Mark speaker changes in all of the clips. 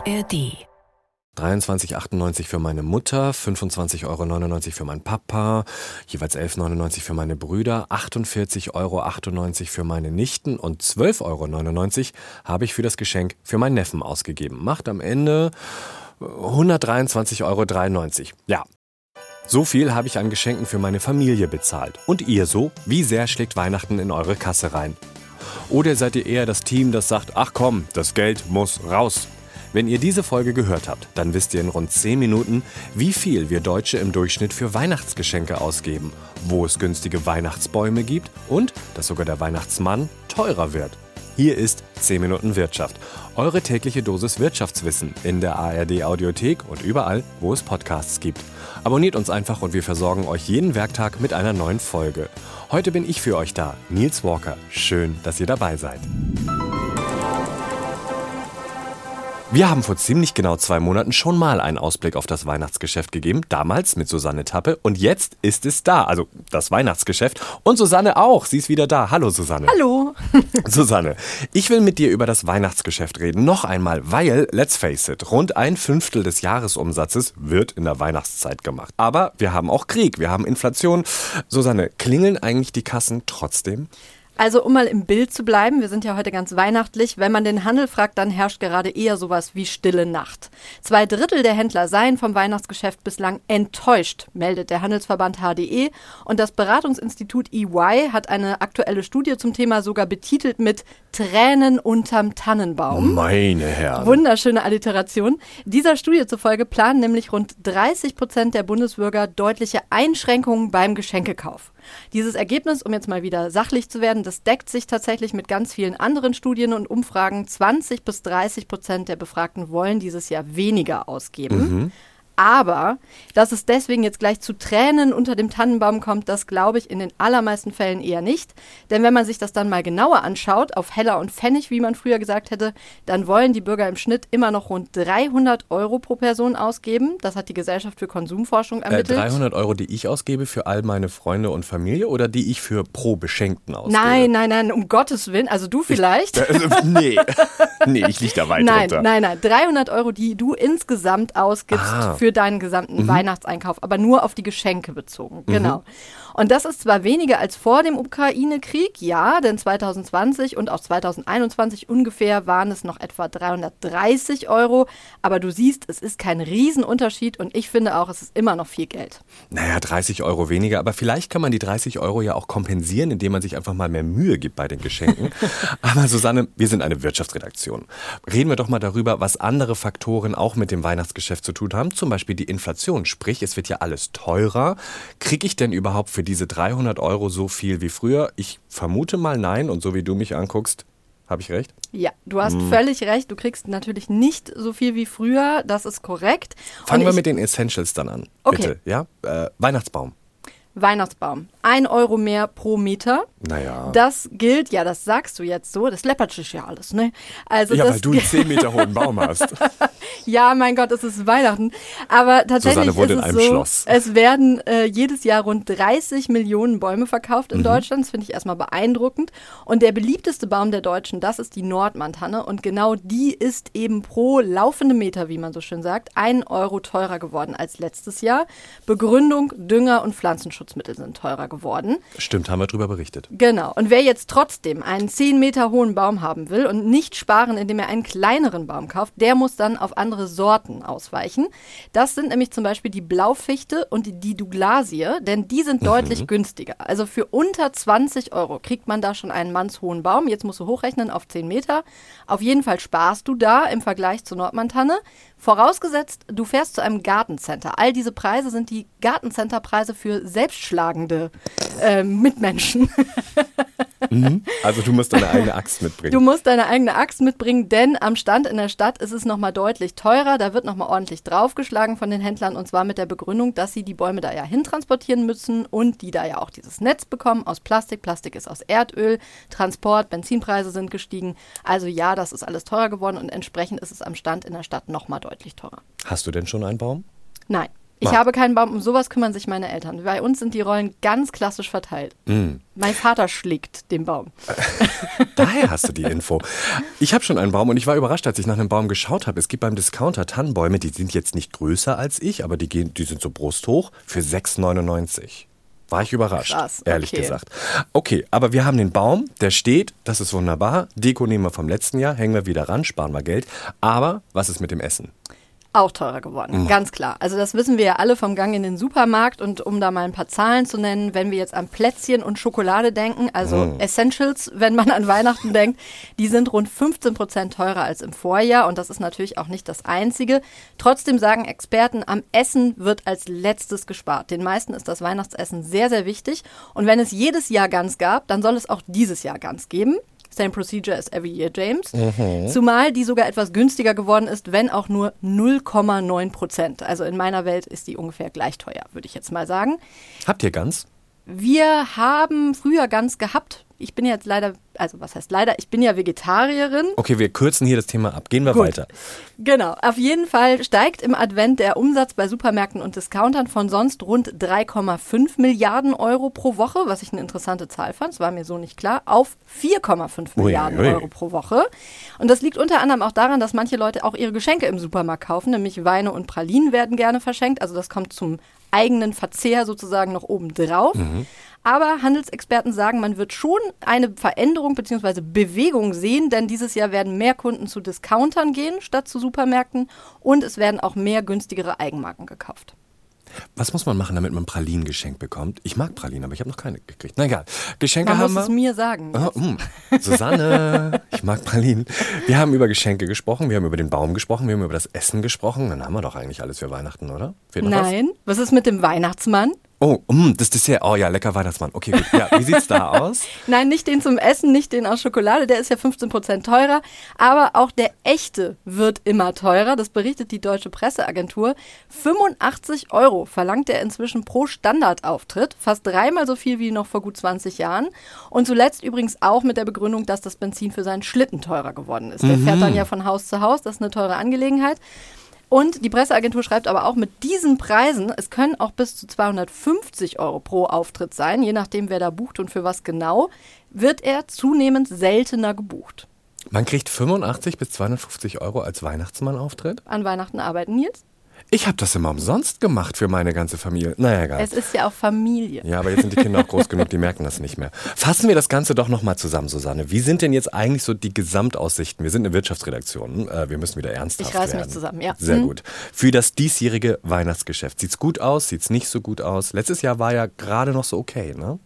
Speaker 1: ARD
Speaker 2: 23,98 für meine Mutter, 25,99 Euro für meinen Papa, jeweils 11,99 für meine Brüder, 48,98 Euro für meine Nichten und 12,99 Euro habe ich für das Geschenk für meinen Neffen ausgegeben. Macht am Ende 123,93 Euro. Ja. So viel habe ich an Geschenken für meine Familie bezahlt. Und ihr so? Wie sehr schlägt Weihnachten in eure Kasse rein? Oder seid ihr eher das Team, das sagt, ach komm, das Geld muss raus? Wenn ihr diese Folge gehört habt, dann wisst ihr in rund 10 Minuten, wie viel wir Deutsche im Durchschnitt für Weihnachtsgeschenke ausgeben, wo es günstige Weihnachtsbäume gibt und dass sogar der Weihnachtsmann teurer wird. Hier ist 10 Minuten Wirtschaft, eure tägliche Dosis Wirtschaftswissen in der ARD Audiothek und überall, wo es Podcasts gibt. Abonniert uns einfach und wir versorgen euch jeden Werktag mit einer neuen Folge. Heute bin ich für euch da, Nils Walker. Schön, dass ihr dabei seid. Wir haben vor ziemlich genau zwei Monaten schon mal einen Ausblick auf das Weihnachtsgeschäft gegeben, damals mit Susanne Tappe und jetzt ist es da, also das Weihnachtsgeschäft und Susanne auch, sie ist wieder da. Hallo Susanne.
Speaker 3: Hallo.
Speaker 2: Susanne, ich will mit dir über das Weihnachtsgeschäft reden, noch einmal, weil, let's face it, rund ein Fünftel des Jahresumsatzes wird in der Weihnachtszeit gemacht. Aber wir haben auch Krieg, wir haben Inflation. Susanne, klingeln eigentlich die Kassen trotzdem?
Speaker 3: Also um mal im Bild zu bleiben, wir sind ja heute ganz weihnachtlich, wenn man den Handel fragt, dann herrscht gerade eher sowas wie stille Nacht. Zwei Drittel der Händler seien vom Weihnachtsgeschäft bislang enttäuscht, meldet der Handelsverband HDE und das Beratungsinstitut EY hat eine aktuelle Studie zum Thema sogar betitelt mit Tränen unterm Tannenbaum.
Speaker 2: Meine Herren.
Speaker 3: Wunderschöne Alliteration. Dieser Studie zufolge planen nämlich rund 30 Prozent der Bundesbürger deutliche Einschränkungen beim Geschenkekauf. Dieses Ergebnis, um jetzt mal wieder sachlich zu werden, das deckt sich tatsächlich mit ganz vielen anderen Studien und Umfragen. 20 bis 30 Prozent der Befragten wollen dieses Jahr weniger ausgeben. Mhm. Aber dass es deswegen jetzt gleich zu Tränen unter dem Tannenbaum kommt, das glaube ich in den allermeisten Fällen eher nicht. Denn wenn man sich das dann mal genauer anschaut, auf Heller und Pfennig, wie man früher gesagt hätte, dann wollen die Bürger im Schnitt immer noch rund 300 Euro pro Person ausgeben. Das hat die Gesellschaft für Konsumforschung äh, ermittelt.
Speaker 2: Äh, 300 Euro, die ich ausgebe für all meine Freunde und Familie oder die ich für pro Beschenkten ausgebe?
Speaker 3: Nein, nein, nein, um Gottes Willen. Also du vielleicht.
Speaker 2: Ich, äh, nee, nee, ich liege da weit
Speaker 3: nein,
Speaker 2: runter.
Speaker 3: Nein, nein, nein. 300 Euro, die du insgesamt ausgibst ah. für deinen gesamten mhm. Weihnachtseinkauf, aber nur auf die Geschenke bezogen. Mhm. Genau. Und das ist zwar weniger als vor dem Ukraine-Krieg, ja, denn 2020 und auch 2021 ungefähr waren es noch etwa 330 Euro. Aber du siehst, es ist kein Riesenunterschied und ich finde auch, es ist immer noch viel Geld.
Speaker 2: Naja, 30 Euro weniger, aber vielleicht kann man die 30 Euro ja auch kompensieren, indem man sich einfach mal mehr Mühe gibt bei den Geschenken. aber Susanne, wir sind eine Wirtschaftsredaktion. Reden wir doch mal darüber, was andere Faktoren auch mit dem Weihnachtsgeschäft zu tun haben, zum Beispiel die Inflation. Sprich, es wird ja alles teurer. Kriege ich denn überhaupt für für diese 300 Euro so viel wie früher? Ich vermute mal nein und so wie du mich anguckst, habe ich recht?
Speaker 3: Ja, du hast hm. völlig recht. Du kriegst natürlich nicht so viel wie früher. Das ist korrekt.
Speaker 2: Fangen wir mit den Essentials dann an. Okay. Bitte, ja? Äh, Weihnachtsbaum.
Speaker 3: Weihnachtsbaum. Ein Euro mehr pro Meter.
Speaker 2: Naja.
Speaker 3: Das gilt, ja, das sagst du jetzt so, das läppert sich ja alles, ne?
Speaker 2: Also ja, weil du einen 10 Meter hohen Baum hast.
Speaker 3: ja, mein Gott, es ist Weihnachten. Aber tatsächlich ist es so,
Speaker 2: Schloss.
Speaker 3: es werden äh, jedes Jahr rund 30 Millionen Bäume verkauft in mhm. Deutschland. Das finde ich erstmal beeindruckend. Und der beliebteste Baum der Deutschen, das ist die Nordmantanne. Und genau die ist eben pro laufende Meter, wie man so schön sagt, ein Euro teurer geworden als letztes Jahr. Begründung, Dünger und Pflanzenschutz. Pflanzenschutzmittel sind teurer geworden.
Speaker 2: Stimmt, haben wir darüber berichtet.
Speaker 3: Genau. Und wer jetzt trotzdem einen 10 Meter hohen Baum haben will und nicht sparen, indem er einen kleineren Baum kauft, der muss dann auf andere Sorten ausweichen. Das sind nämlich zum Beispiel die Blaufichte und die Douglasie, denn die sind mhm. deutlich günstiger. Also für unter 20 Euro kriegt man da schon einen mannshohen Baum. Jetzt musst du hochrechnen auf 10 Meter. Auf jeden Fall sparst du da im Vergleich zur Nordmantanne. Vorausgesetzt, du fährst zu einem Gartencenter. All diese Preise sind die Gartencenterpreise für selbstschlagende äh, Mitmenschen.
Speaker 2: Mhm. Also du musst deine eigene Axt mitbringen.
Speaker 3: Du musst deine eigene Axt mitbringen, denn am Stand in der Stadt ist es nochmal deutlich teurer. Da wird nochmal ordentlich draufgeschlagen von den Händlern und zwar mit der Begründung, dass sie die Bäume da ja hintransportieren müssen und die da ja auch dieses Netz bekommen aus Plastik. Plastik ist aus Erdöl, Transport, Benzinpreise sind gestiegen. Also ja, das ist alles teurer geworden und entsprechend ist es am Stand in der Stadt nochmal deutlich teurer.
Speaker 2: Hast du denn schon einen Baum?
Speaker 3: Nein. Ich habe keinen Baum, um sowas kümmern sich meine Eltern. Bei uns sind die Rollen ganz klassisch verteilt.
Speaker 2: Mm.
Speaker 3: Mein Vater schlägt den Baum.
Speaker 2: Daher hast du die Info. Ich habe schon einen Baum und ich war überrascht, als ich nach einem Baum geschaut habe. Es gibt beim Discounter Tannenbäume, die sind jetzt nicht größer als ich, aber die, gehen, die sind so brusthoch für 6,99. War ich überrascht,
Speaker 3: Krass,
Speaker 2: ehrlich
Speaker 3: okay.
Speaker 2: gesagt. Okay, aber wir haben den Baum, der steht, das ist wunderbar. Deko nehmen wir vom letzten Jahr, hängen wir wieder ran, sparen wir Geld. Aber was ist mit dem Essen?
Speaker 3: Auch teurer geworden, ganz klar. Also das wissen wir ja alle vom Gang in den Supermarkt und um da mal ein paar Zahlen zu nennen, wenn wir jetzt an Plätzchen und Schokolade denken, also Essentials, wenn man an Weihnachten denkt, die sind rund 15 Prozent teurer als im Vorjahr und das ist natürlich auch nicht das Einzige. Trotzdem sagen Experten, am Essen wird als letztes gespart. Den meisten ist das Weihnachtsessen sehr, sehr wichtig und wenn es jedes Jahr Gans gab, dann soll es auch dieses Jahr Gans geben. Same procedure as every year, James. Zumal die sogar etwas günstiger geworden ist, wenn auch nur 0,9 Prozent. Also in meiner Welt ist die ungefähr gleich teuer, würde ich jetzt mal sagen.
Speaker 2: Habt ihr Gans?
Speaker 3: Wir haben früher Gans gehabt. Ich bin jetzt leider, also was heißt leider, ich bin ja Vegetarierin.
Speaker 2: Okay, wir kürzen hier das Thema ab. Gehen wir
Speaker 3: Gut.
Speaker 2: weiter.
Speaker 3: Genau, auf jeden Fall steigt im Advent der Umsatz bei Supermärkten und Discountern von sonst rund 3,5 Milliarden Euro pro Woche, was ich eine interessante Zahl fand, das war mir so nicht klar, auf 4,5
Speaker 2: Ui,
Speaker 3: Milliarden
Speaker 2: ui.
Speaker 3: Euro pro Woche. Und das liegt unter anderem auch daran, dass manche Leute auch ihre Geschenke im Supermarkt kaufen, nämlich Weine und Pralinen werden gerne verschenkt, also das kommt zum eigenen Verzehr sozusagen noch oben drauf. Aber Handelsexperten sagen, man wird schon eine Veränderung bzw. Bewegung sehen, denn dieses Jahr werden mehr Kunden zu Discountern gehen statt zu Supermärkten und es werden auch mehr günstigere Eigenmarken gekauft.
Speaker 2: Was muss man machen, damit man Pralinen geschenkt bekommt? Ich mag Pralinen, aber ich habe noch keine gekriegt. Na egal. Geschenke
Speaker 3: Man
Speaker 2: haben
Speaker 3: muss
Speaker 2: wir.
Speaker 3: es mir sagen.
Speaker 2: Oh, mm. Susanne, ich mag Pralinen. Wir haben über Geschenke gesprochen, wir haben über den Baum gesprochen, wir haben über das Essen gesprochen. Dann haben wir doch eigentlich alles für Weihnachten, oder?
Speaker 3: Nein, was ist mit dem Weihnachtsmann?
Speaker 2: Oh, mm, das Dessert. Oh ja, lecker Weihnachtsmann. Okay, gut. Ja, wie sieht's da aus?
Speaker 3: Nein, nicht den zum Essen, nicht den aus Schokolade, der ist ja 15% teurer. Aber auch der echte wird immer teurer. Das berichtet die Deutsche Presseagentur. 85 Euro verlangt er inzwischen pro Standardauftritt. Fast dreimal so viel wie noch vor gut 20 Jahren. Und zuletzt übrigens auch mit der Begründung, dass das Benzin für seinen Schlitten teurer geworden ist. Der fährt dann ja von Haus zu Haus. Das ist eine teure Angelegenheit. Und die Presseagentur schreibt aber auch, mit diesen Preisen, es können auch bis zu 250 Euro pro Auftritt sein, je nachdem, wer da bucht und für was genau, wird er zunehmend seltener gebucht.
Speaker 2: Man kriegt 85 bis 250 Euro als Weihnachtsmann-Auftritt.
Speaker 3: An Weihnachten arbeiten Nils.
Speaker 2: Ich habe das immer umsonst gemacht für meine ganze Familie. Naja, egal.
Speaker 3: Es ist ja auch Familie.
Speaker 2: Ja, aber jetzt sind die Kinder auch groß genug, die merken das nicht mehr. Fassen wir das Ganze doch nochmal zusammen, Susanne. Wie sind denn jetzt eigentlich so die Gesamtaussichten? Wir sind eine Wirtschaftsredaktion. äh, Wir müssen wieder ernsthaft
Speaker 3: Ich reiß mich
Speaker 2: werden.
Speaker 3: zusammen, ja.
Speaker 2: Sehr
Speaker 3: Mhm.
Speaker 2: gut. Für das diesjährige Weihnachtsgeschäft. Sieht's gut aus? Sieht's nicht so gut aus? Letztes Jahr war ja gerade noch so okay, ne?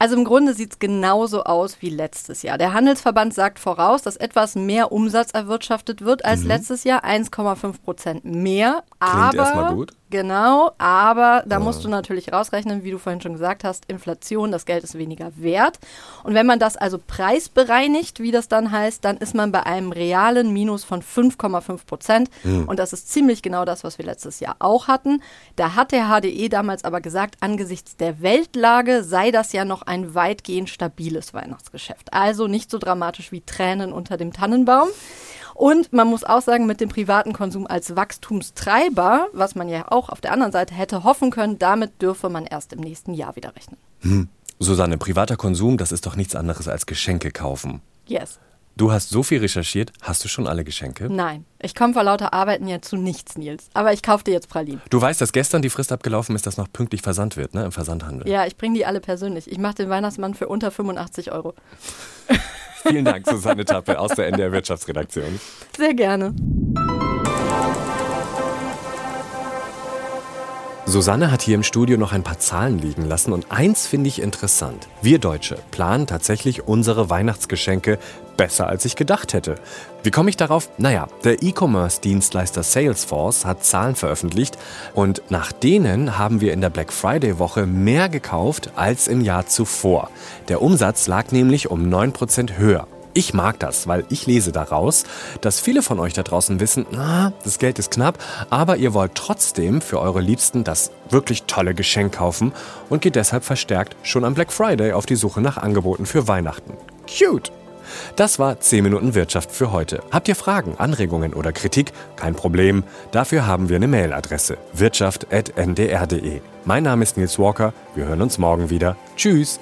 Speaker 3: Also im Grunde sieht es genauso aus wie letztes Jahr. Der Handelsverband sagt voraus, dass etwas mehr Umsatz erwirtschaftet wird als letztes Jahr, 1,5 Prozent mehr.
Speaker 2: Mhm. Klingt
Speaker 3: aber,
Speaker 2: erstmal gut.
Speaker 3: Genau, aber da musst du natürlich rausrechnen, wie du vorhin schon gesagt hast, Inflation, das Geld ist weniger wert. Und wenn man das also preisbereinigt, wie das dann heißt, dann ist man bei einem realen Minus von 5,5 Prozent.
Speaker 2: Hm.
Speaker 3: Und das ist ziemlich genau das, was wir letztes Jahr auch hatten. Da hat der HDE damals aber gesagt, angesichts der Weltlage sei das ja noch ein weitgehend stabiles Weihnachtsgeschäft. Also nicht so dramatisch wie Tränen unter dem Tannenbaum. Und man muss auch sagen, mit dem privaten Konsum als Wachstumstreiber, was man ja auch auf der anderen Seite hätte hoffen können, damit dürfe man erst im nächsten Jahr wieder rechnen.
Speaker 2: Susanne, privater Konsum, das ist doch nichts anderes als Geschenke kaufen.
Speaker 3: Yes.
Speaker 2: Du hast so viel recherchiert. Hast du schon alle Geschenke?
Speaker 3: Nein, ich komme vor lauter Arbeiten ja zu nichts, Nils. Aber ich kaufe dir jetzt Pralinen.
Speaker 2: Du weißt, dass gestern die Frist abgelaufen ist, dass noch pünktlich versandt wird, ne? Im Versandhandel.
Speaker 3: Ja, ich bringe die alle persönlich. Ich mache den Weihnachtsmann für unter 85 Euro.
Speaker 2: Vielen Dank, Susanne Tappe aus der NDR Wirtschaftsredaktion.
Speaker 3: Sehr gerne.
Speaker 2: Susanne hat hier im Studio noch ein paar Zahlen liegen lassen und eins finde ich interessant. Wir Deutsche planen tatsächlich unsere Weihnachtsgeschenke besser als ich gedacht hätte. Wie komme ich darauf? Naja, der E-Commerce-Dienstleister Salesforce hat Zahlen veröffentlicht und nach denen haben wir in der Black Friday-Woche mehr gekauft als im Jahr zuvor. Der Umsatz lag nämlich um 9% höher. Ich mag das, weil ich lese daraus, dass viele von euch da draußen wissen, na, das Geld ist knapp, aber ihr wollt trotzdem für eure Liebsten das wirklich tolle Geschenk kaufen und geht deshalb verstärkt schon am Black Friday auf die Suche nach Angeboten für Weihnachten. Cute! Das war 10 Minuten Wirtschaft für heute. Habt ihr Fragen, Anregungen oder Kritik? Kein Problem. Dafür haben wir eine Mailadresse wirtschaft.ndr.de. Mein Name ist Nils Walker. Wir hören uns morgen wieder. Tschüss.